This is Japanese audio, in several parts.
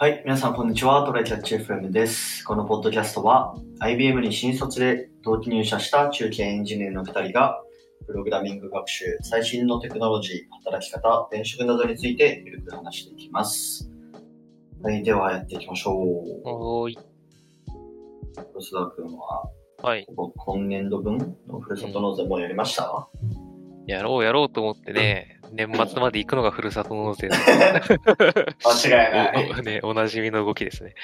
はい、皆さんこんにちは。トライキャッチ FM です。このポッドキャストは IBM に新卒で同期入社した中堅エンジニアの2人がプログラミング学習、最新のテクノロジー、働き方、転職などについてゆるく話していきます。はい、ではやっていきましょう。おーい。吉田君ははい。こ今年度分のふるさと納税もうやりました、やろうやろうと思ってね、年末まで行くのがふるさと納税の 間違いない。お ね、おなじみの動きですね。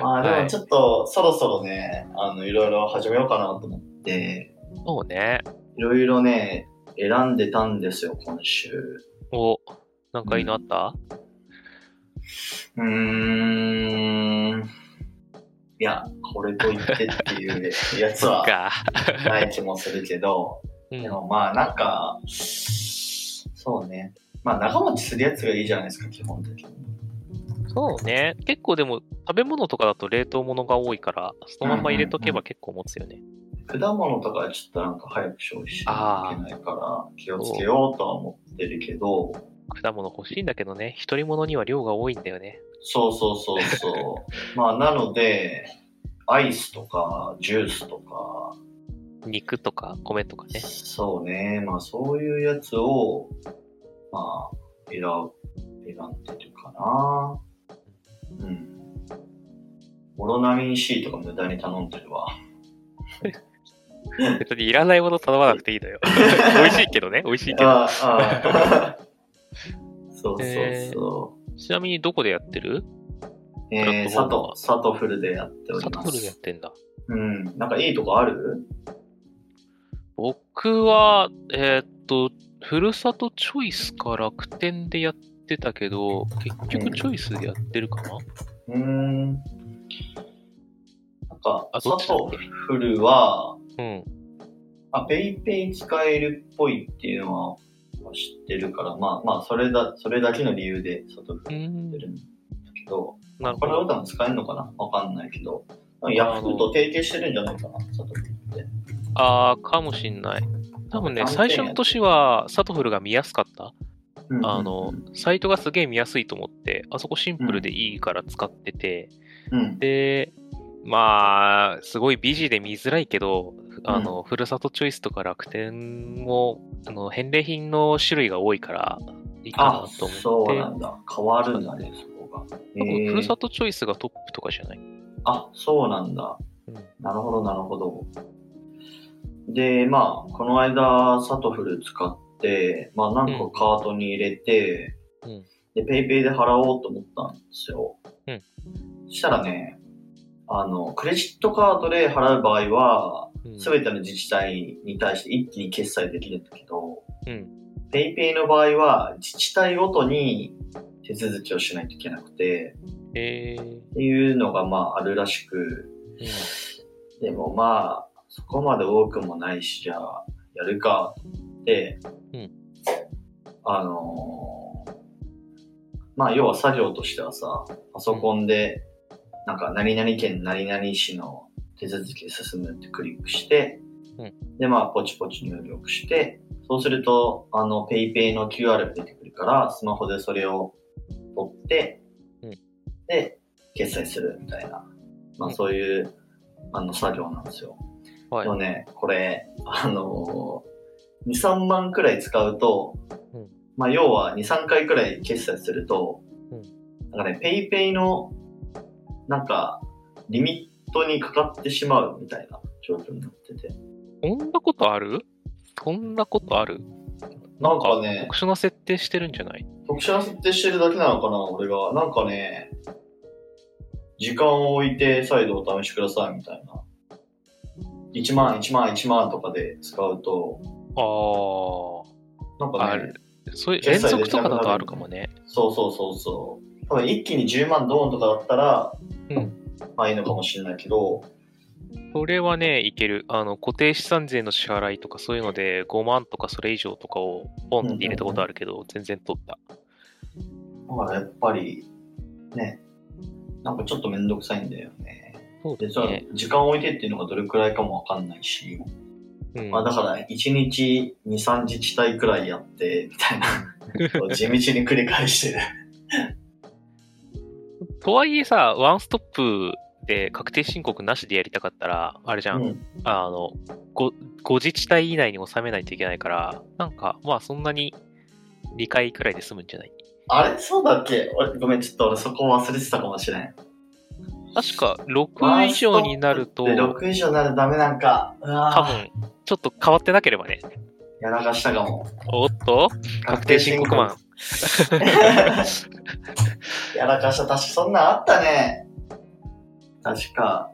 まあで はいもちょっとそろそろね、あの、いろいろ始めようかなと思って、そうね。いろいろね、選んでたんですよ、今週。お、なんかいいのあった、うーん。いや、これと言ってっていうやつは。ない気もするけど、うんでもまあなんか、そうね。まあ長持ちするやつがいいじゃないですか、基本的に。そうね。結構でも、食べ物とかだと冷凍物が多いから、そのまま入れとけば結構持つよね。果物とかはちょっとなんか早く消費しなきゃいけないから、気をつけようとは思ってるけど、果物欲しいんだけどね、一人物には量が多いんだよね。そうそうそうそう。まあなので、アイスとか、ジュースとか、肉とか米とかね。そうね。まあそういうやつを、まあ、選ぶ、選んでるかな。うん。オロナミン C とか無駄に頼んでるわ。別にいらないもの頼まなくていいのよ。美味しいけどね、美味しいけど。ああ。そうそうそちなみにどこでやってる？う。えー、サト、サトフルでやっておりまサトフルでやっす。てんだ。うん。なんかいいとこある？僕は、えーっと、ふるさとチョイスか楽天でやってたけど、結局チョイスでやってるかな、うーん。なんか、あサトどっちだっけ？フルは、うん。あ、ペイペイ使えるっぽいっていうのは知ってるから、まあまあ、それだ、それだけの理由でサトフルやってるんだけど、なるほど。これ普段使えるのかな？わかんないけど、ヤフーと提携してるんじゃないかな、サトフルあー、かもしんない。多分ね、最初の年はサトフルが見やすかった。うんうんうんあの、サイトがすげえ見やすいと思って、あそこシンプルでいいから使ってて、うん。で、まあ、すごいビジーで見づらいけど、あの、ふるさとチョイスとか楽天も、あの、返礼品の種類が多いから、いいかあな、と思って。そうなんだ。変わるんだね、そこが。多分ふるさとチョイスがトップとかじゃない？あ、そうなんだ。うんなるほど、なるほど。で、まあ、この間、サトフル使って、まあ、何個カートに入れて、うん。で、ペイペイで払おうと思ったんですよ。うん。そしたらね、あの、クレジットカードで払う場合は、うん。すべての自治体に対して一気に決済できるんだけど、うん。ペイペイの場合は、自治体ごとに手続きをしないといけなくて、えー、っていうのがまああるらしく、うん。でもまあ、そこまで多くもないし、じゃあ、やるか、って、うん。あのーまあ、要は作業としてはさ、パソコンで、なんか、何々県何々市の手続き進むってクリックして、うん。で、まあ、ポチポチ入力して、そうすると、あの、ペイペイの QR が出てくるから、スマホでそれを取って、うん。で、決済するみたいな、まあ、うん。そういう、あの、作業なんですよ。はい。ね、これ、あのー、2、3万くらい使うと、うんまあ、要は2、3回くらい決済すると、うんなんかね、ペイペイの、なんか、リミットにかかってしまうみたいな状況になってて。そんなことある？そんなことある？なんかね、特殊な設定してるんじゃない？特殊な設定してるだけなのかな、俺が。なんかね、時間を置いて再度お試しくださいみたいな。1万、1万、1万とかで使うと、ああ、あなんかねる、。そういう連続とかだとあるかもね。そうそうそうそう。多分一気に10万ドーンとかだったら、うんまあいいのかもしれないけど、それはね、いける。あの、固定資産税の支払いとかそういうので5万とかそれ以上とかをポンって入れたことあるけど、全然取った。だからやっぱり、ね、なんかちょっとめんどくさいんだよね。そうで、じゃあね。時間を置いてっていうのがどれくらいかもわかんないし、うんまあだから1日2、3自治体くらいやって、みたいな、地道に繰り返してる。とはいえさ、ワンストップで確定申告なしでやりたかったら、あれじゃん。うん。あの、ご、ご自治体以内に収めないといけないから、なんか、まあそんなに理解くらいで済むんじゃない？あれ？そうだっけ？俺ごめん、ちょっと俺そこ忘れてたかもしれん。確か6以上になると、で、6以上になるとダメなんか。多分、ちょっと変わってなければね。やらかしたかも。おっと確定申告マン。やらかした。確かそんなんあったね。確か。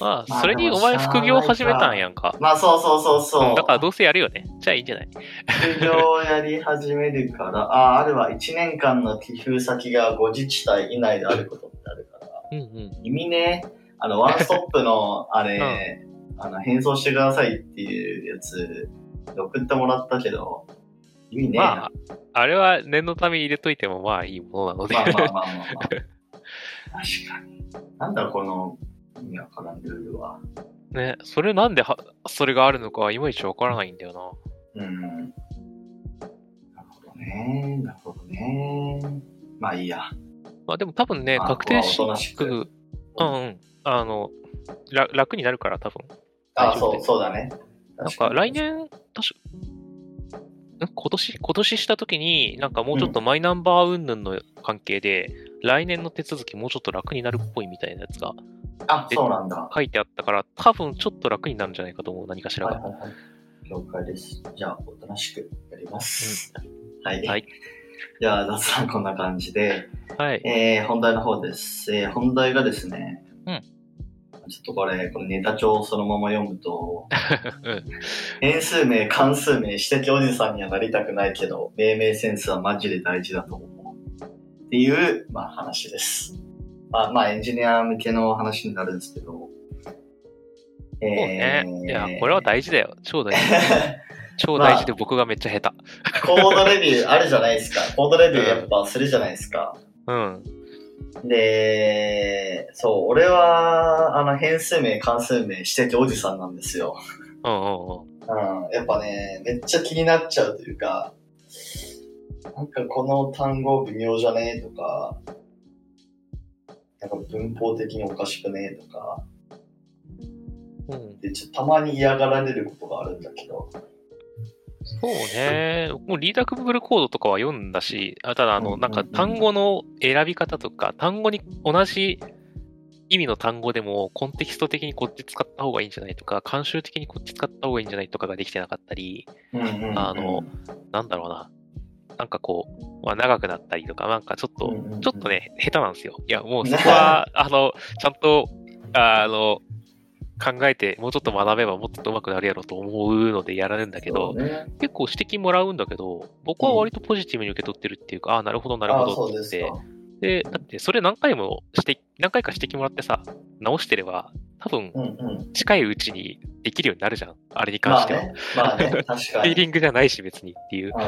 まあ、まあそれにお前副業始めたんやんか。まあそうそうそうそう。うんだからどうせやるよね。じゃあいいんじゃない？副業やり始めるから、あ、あるわ。1年間の寄付先が5自治体以内であること。うんうん。意味ね、あの、ワンストップの、あれ、あの、変装してくださいっていうやつ、送ってもらったけど、意味ね。まあ、あれは念のため入れといてもまあいいものなので。まあまあまあまあまあ。確かに。なんだろう、この、意味わからんルールは。ね、それなんでは、それがあるのかはいまいちわからないんだよな。うん。なるほどね。なるほどね。まあいいや。まあでも多分ね、まあ確定申告、うんうん。あの、ら楽になるから多分。あ、そう、そうだね。なんか来年、確か、ん？今年、今年した時に、なんかもうちょっとマイナンバー云々の関係で、来年の手続きもうちょっと楽になるっぽいみたいなやつがあ、そうなんだ。は書いてあったから、多分ちょっと楽になるんじゃないかと思う、何かしらが。いはいはい。了解です。じゃあ、おとなしくやります。はい。はい。じゃあ、雑談こんな感じで、はい。えー、本題の方です。えー、本題がですね、うんちょっとこれ、これネタ帳をそのまま読むと、うん。変数名、関数名、指摘おじさんにはなりたくないけど、命名センスはマジで大事だと思う。っていう、まあ話です。まあ、まあエンジニア向けの話になるんですけど、えそうね。いや、これは大事だよ。超大事。超大事で僕がめっちゃ下手。コードレビューあるじゃないですか。コードレビューやっぱするじゃないですか。うん。で、そう、俺は、あの、変数名、関数名、指摘おじさんなんですよ。うんうんうん。うん、やっぱね、めっちゃ気になっちゃうというか、なんかこの単語微妙じゃねえとか、なんか文法的におかしくねえとか、うん、で、ちょたまに嫌がられることがあるんだけど、そうね。もうリーダブルコードとかは読んだし、あただあの、なんか単語の選び方とか、単語に同じ意味の単語でもコンテキスト的にこっち使った方がいいんじゃないとか、慣習的にこっち使った方がいいんじゃないとかができてなかったり、あの、なんだろうな。なんかこう、まあ、長くなったりとか、なんかちょっと、ちょっとね、下手なんですよ。いや、もうそこは、あの、ちゃんと、あの、考えて、もうちょっと学べばもっと上手くなるやろうと思うのでやられるんだけど、ね、結構指摘もらうんだけど、僕は割とポジティブに受け取ってるっていうか、ああ、なるほど、なるあほどって言ってか。。で、だってそれ何回も指摘、何回か指摘もらってさ、直してれば、多分うんうん。近いうちにできるようになるじゃん。あれに関しては。まあね、まあね、確かフィーに。リングじゃないし別にっていう。うん。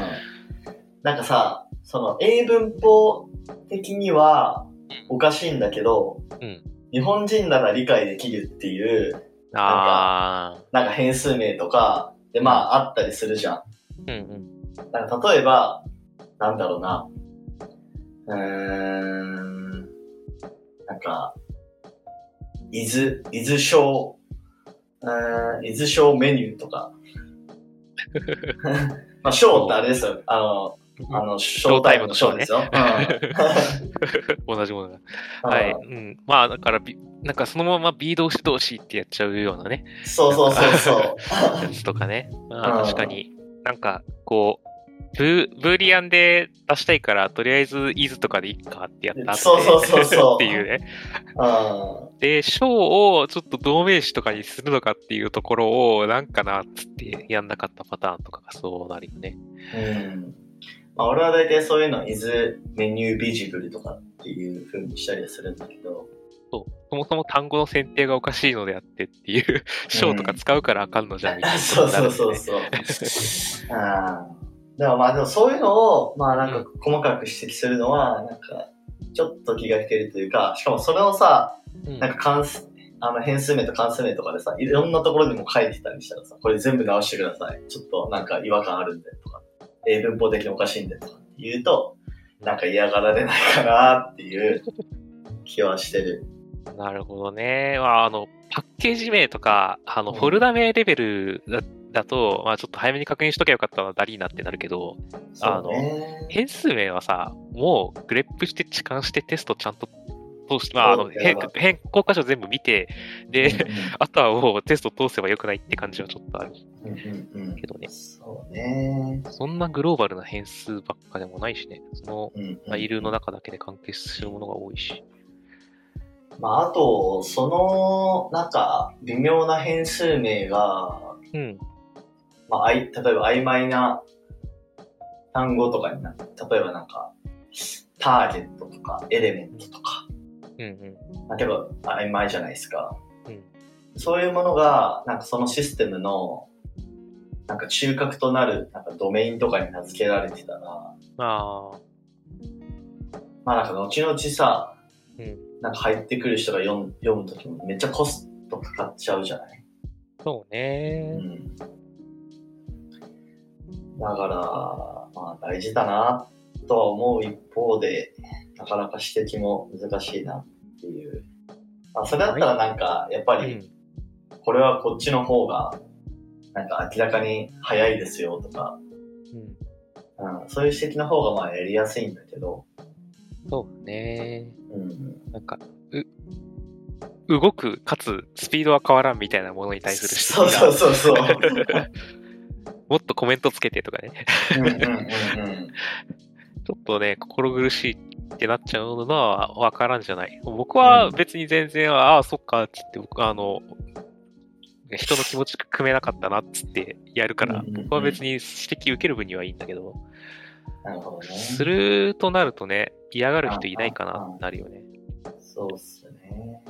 なんかさ、その英文法的にはおかしいんだけど、うん日本人なら理解できるっていう、ああ、なんか変数名とか、で、まああったりするじゃん。うんうん。なんか例えば、なんだろうな。うーん、なんか、伊豆、伊豆小、うーん、伊豆小メニューとか。まあ、小ってあれですよ。あの、あの、ショータイムのショーですよ。同じものが。うんはい。ううんん。まあ、だからビ、なんかそのまま B 動詞動詞ってやっちゃうようなね、そうそうそうそう。やつとかね。まあ、うん確かに、なんか、こう、ブブーリアンで出したいから、とりあえず is とかでいいかってやった後でそうそうそうそう っていうね。うんで、章をちょっと同名詞とかにするのかっていうところを、なんかなっつってやんなかったパターンとかがそうなるよね。うん。まあ、俺は大体そういうの、is menu visible とかっていう風にしたりはするんだけど、そう。そもそも単語の選定がおかしいのであってっていう、章とか使うからあかんのじゃんみたいな そうそう。そうそう。あーでもまあでもそういうのを、まあなんか細かく指摘するのは、なんか、ちょっと気が引けるというか、しかもそれをさ、うんなんか関数、あの変数名と関数名とかでさ、いろんなところにも書いてたりしたらさ、これ全部直してください。ちょっとなんか違和感あるんでとか、英文法的におかしいんでとか言うと、なんか嫌がられないかなっていう気はしてる。なるほどね。まあ、あの、パッケージ名とか、あの、うんフォルダ名レベルだだと、まあちょっと早めに確認しとけばよかったな、ダリーナってなるけど、そうね。変数名はさ、もうグレップして痴漢してテストちゃんと通して、まああの、変変更箇所全部見て、で、うん あとはもうテスト通せばよくないって感じはちょっとあるうんうんうんけどね。そうね。そんなグローバルな変数ばっかでもないしね。その、うんうんファイルの中だけで完結するものが多いし。まあ、あと、その、なんか、微妙な変数名が、うん。まあ、あい例えば曖昧な単語とかになって、例えばなんか、ターゲットとか、エレメントとか、うんうん。まあ、結構曖昧じゃないですか。うんそういうものが、なんかそのシステムの、なんか中核となる、なんかドメインとかに名付けられてたら、ああ。まあなんか後々さ、うん。なんか入ってくる人が読む読むときもめっちゃコストかかっちゃうじゃない？そうね。うん。だから、まあ大事だなとは思う一方で、なかなか指摘も難しいなっていう。あそれだったらなんか、やっぱり、うん。これはこっちの方が、なんか明らかに早いですよとか、うん。うん、そういう指摘の方がまあやりやすいんだけど、そうね。うん、なんか、う、動く、かつ、スピードは変わらんみたいなものに対する そう指摘がそうそうそう。もっとコメントつけてとかね。うんうんうんうん ちょっとね、心苦しいってなっちゃうのはわからんじゃない。僕は別に全然、ああ、そっか、つって、僕、あの、人の気持ち組めなかったなっつってやるから、僕は別に指摘受ける分にはいいんだけど、なるほどね。するとなるとね、嫌がる人いないかななるよね。そうっすね。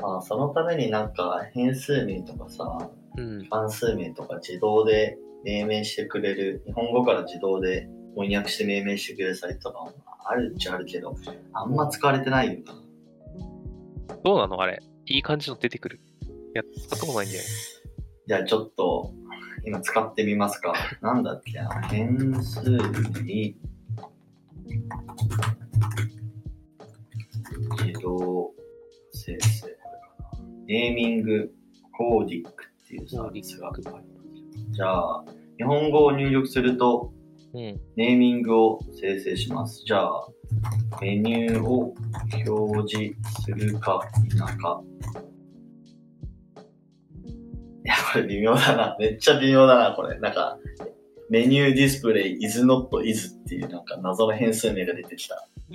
まあ、そのためになんか変数名とかさ、うん。関数名とか自動で命名してくれる、日本語から自動で翻訳して命名してくれるサイトとかもあるっちゃあるけど、あんま使われてないよな。どうなの？あれ。いい感じの出てくる。やったことないんだよね。じゃあちょっと、今使ってみますか。なんだっけな。変数に、自動生成。これかなネーミングコーディックっていうサービスがあります。じゃあ、日本語を入力すると、うん。ネーミングを生成します。じゃあ、メニューを表示するか否か。いや、これ微妙だな。めっちゃ微妙だな、これ。なんか、メニューディスプレイ is not is っていうなんか謎の変数名が出てきた。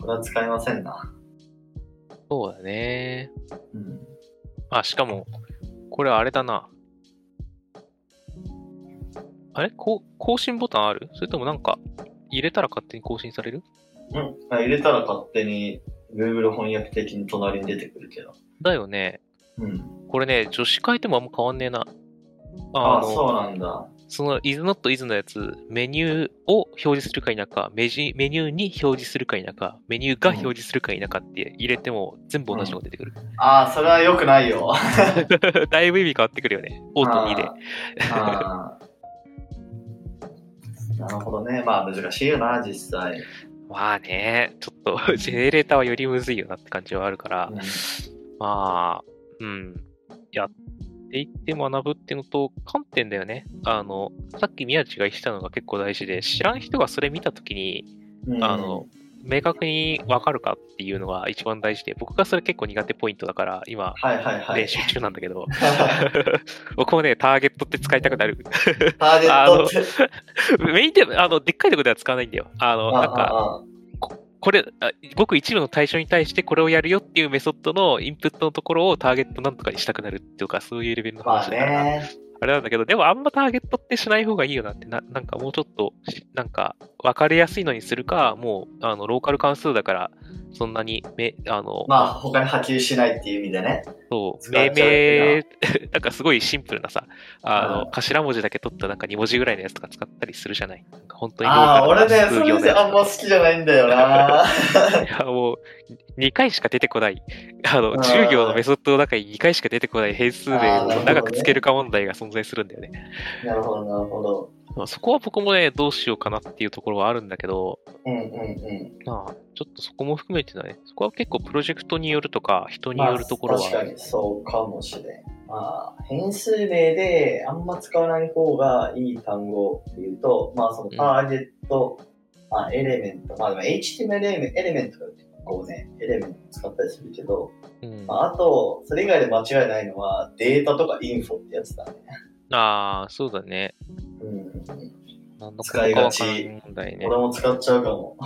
これは使えませんな。そうだね。うん。あ、しかも、これあれだな。あれ？こう更新ボタンある？それともなんか、入れたら勝手に更新される？うん。あ入れたら勝手に Google 翻訳的に隣に出てくるけど。だよね。うん。これね、女子変えてもあんま変わんねえな。ああ、そうなんだ。その is not is のやつ、メニューを表示するか否か、メジメニューに表示するか否か、メニューが表示するか否かって入れても全部同じのが出てくる。ああ、それは良くないよ。だいぶ意味変わってくるよね。オート2で。なるほどね。まあ難しいよな、実際。まあね、ちょっと ジェネレーターはよりむずいよなって感じはあるから、うんまあ、うん。やっていって学ぶっていうのと、観点だよね。あの、さっき宮地が言ってたのが結構大事で、知らん人がそれ見たときに、うんあの、明確にわかるかっていうのが一番大事で、僕がそれ結構苦手ポイントだから、今。練習中なんだけど、僕もね、ターゲットって使いたくなる。ターゲットって。メインで、あの、でっかいところでは使わないんだよ。あの、なんか、ああこれ、あごく一部の対象に対してこれをやるよっていうメソッドのインプットのところをターゲットなんとかにしたくなるっていうか、そういうレベルのまあ話だから、ね。あれなんだけど、でもあんまターゲットってしない方がいいよなって、ななんかもうちょっとし、なんか分かりやすいのにするか、もう、あの、ローカル関数だから、そんなにめ、あの、まあ他に波及しないっていう意味でね。そう、命名、なんかすごいシンプルなさ、あの、うん頭文字だけ取ったなんか2文字ぐらいのやつとか使ったりするじゃない？なんか本当にああ、俺ね、それであんまや好きじゃないんだよな。つ いや、もう、2回しか出てこない、あの、あー10行のメソッドの中に2回しか出てこない変数名を長くつけるか問題が存在するんだよね。なるほど、なるほど。まあそこは僕もね、どうしようかなっていうところはあるんだけど、うんうんうん。まあ、ちょっとそこも含めてね、そこは結構プロジェクトによるとか、人によるところはまあ、確かにそうかもしれん。まあ、変数名であんま使わない方がいい単語っていうと、まあそのターゲット、まあエレメント、まあでも HTML エレメンエレメントが結構ね、エレメント使ったりするけど、うん、まあ、あと、それ以外で間違いないのはデータとかインフォってやつだね。ああ、そうだね。うんうんうん。なんの使いがちね。俺も使っちゃうかも。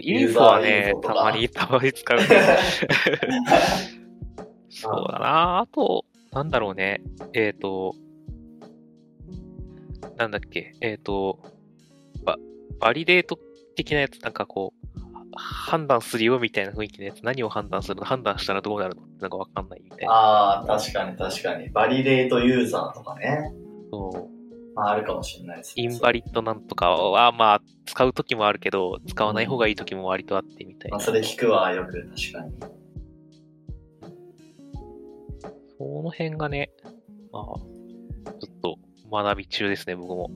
info はねたまに、たまに使うね。そうだな。あと、なんだろうね。えっ、と、なんだっけ。えっ、と、バ、 validate 的なやつ、なんかこう、判断するよみたいな雰囲気のやつ、何を判断するの？判断したらどうなるの？なんかわかんないみたいな。ああ、確かに確かに。 validate user とかね。そう。まあ、あるかもしれないですね。インバリッドなんとかは、まあ、使うときもあるけど、使わない方がいいときも割とあってみたいな。まあ、それ聞くわ、よく、確かに。その辺がね、まあ、ちょっと学び中ですね、僕も。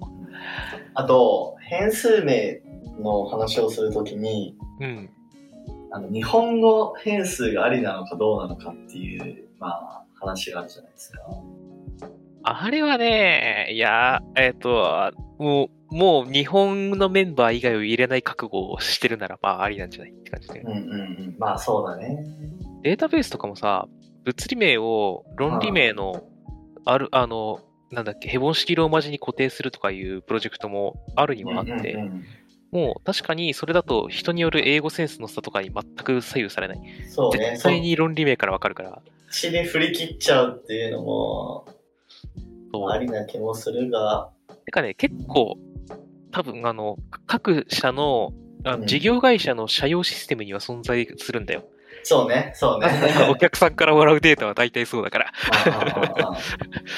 あと、変数名の話をするときに、うん。あの、日本語変数がありなのかどうなのかっていう、まあ、話があるじゃないですか。あれはね、いや、えっ、と、もう、もう日本のメンバー以外を入れない覚悟をしてるなら、まあ、ありなんじゃないって感じで。うんうんうん。まあ、そうだね。データベースとかもさ、物理名を論理名の、ある、あの、なんだっけ、ヘボン式ローマ字に固定するとかいうプロジェクトもあるにはあって、うんうんうんもう確かにそれだと人による英語センスの差とかに全く左右されない。そうね。絶対に論理名からわかるから。そっちで振り切っちゃうっていうのも、ありな気もするが、てかね、結構、多分あの、各社の、あうんの事業会社の社用システムには存在するんだよ。そうね、そうね。お客さんからもらうデータは大体そうだから。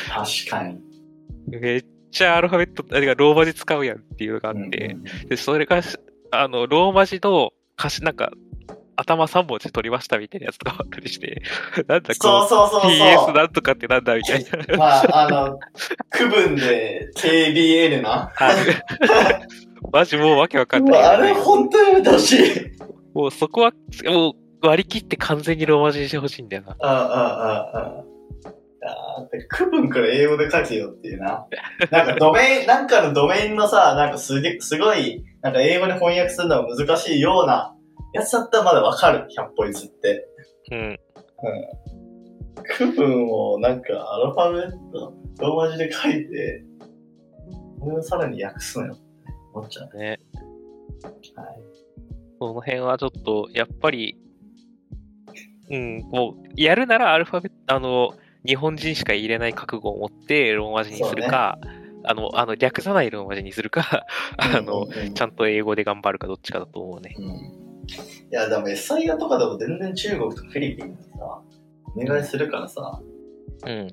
確かに。めっちゃアルファベット、あてかローマ字使うやんっていうのがあって、で、それが、あの、ローマ字の歌詞、なんか、頭3文字取りましたみたいなやつとかあったりして、なんだそうこそうそうう、PS そう。なんとかってなんだみたいな。まあ、あの、区分で KBL な？はい マジもうわけわかんない。うわあれ本当にやめてほしい。もうそこは、もう割り切って完全にローマ字にしてほしいんだよな。ああ、ああ、ああ。あ区分から英語で書けよっていうな。なんかドメイン、なんかのドメインのさ、なんかすげ、すごい、なんか英語で翻訳するのが難しいようなやつだったらまだわかる。100歩譲って。うん。区分をなんかアルファベット、ローマ字で書いて、これをさらに訳すのよって思っちゃう。ね。はい。その辺はちょっと、やっぱり、うん、もう、やるならアルファベット、あの、日本人しか入れない覚悟を持ってローマ字にするか、あの、あの、略さないローマ字にするか、あの、うんうんうんちゃんと英語で頑張るかどっちかだと思うね。うん。いや、でも SIA とかでも全然中国とかフィリピンにさ、お願いするからさ、うん。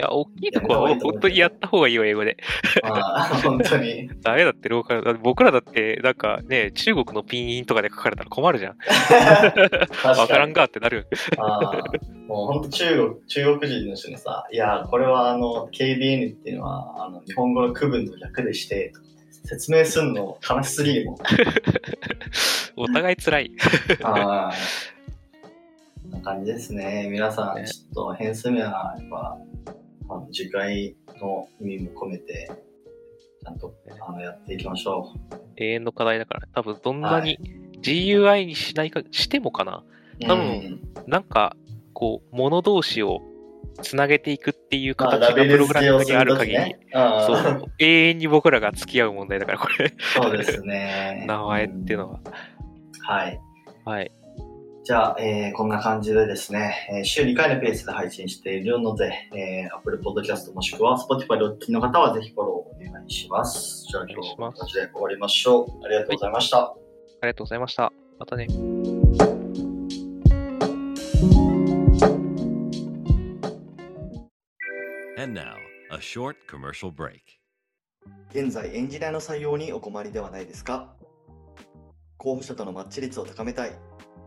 いや、大きいとこは本当にやった方がいいよ、英語で。まあ、本当に。ダメだって、ローカル。だって僕らだって、なんかね、中国のピンインとかで書かれたら困るじゃん。わからんか。かってなる。あーもう本当中国、中国人の人にさ、いや、これはあの、KBN っていうのは、あの、日本語の区分の略でして、説明するの悲しすぎるもん。お互い辛い。ああ。な感じですね。皆さん、ねちょっと変数名は、やっぱ、あの次回の意味も込めて、ちゃんとあのやっていきましょ永遠の課題だから、多分どんなに GUI にしないか、してもかな。う。多分うんなんか、こう、物同士をつなげていくっていうまあ、形がプログラミングにある限り、ね。あそあう、永遠に僕らが付き合う問題だから、これ、そうですね。名前っていうのは。うんはい。はい。じゃあ、えーこんな感じでですね、えー週2回のペースで配信しているので、えー、Apple Podcast もしくは Spotify でお聞きの方はぜひフォローお願いします。じゃあ今日こんな感じで終わりましょう。ありがとうございました。ありがとうございました。またね。And now, a short commercial break. 現在エンジニアの採用にお困りではないですか？候補者とのマッチ率を高めたい